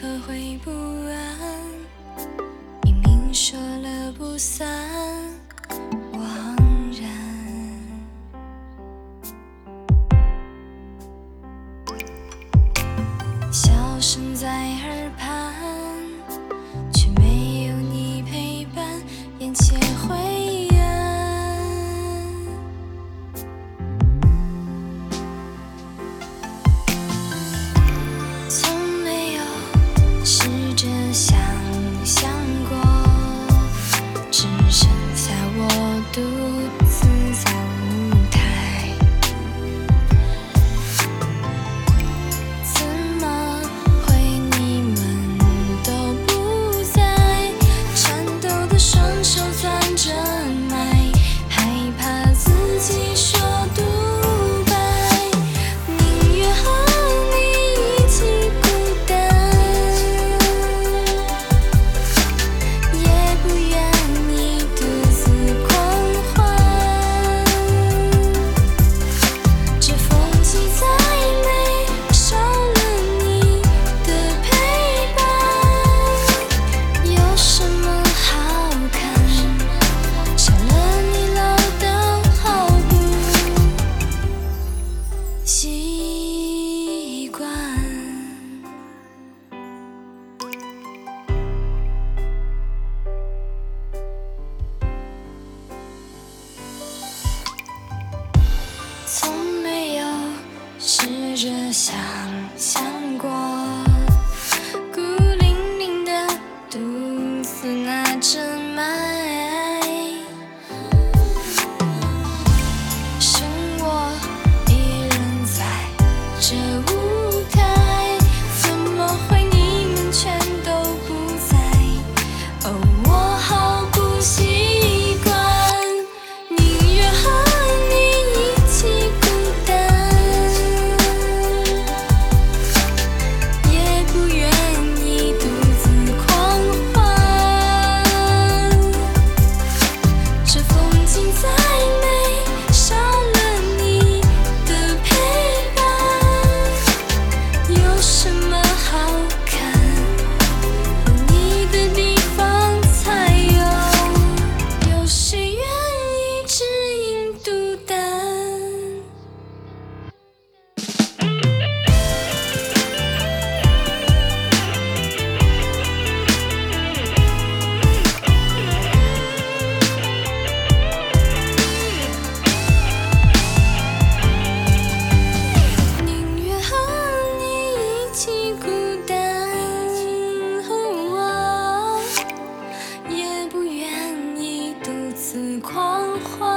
可会不安？明明说了不散，枉然。笑声在。从没有试着想象。狂欢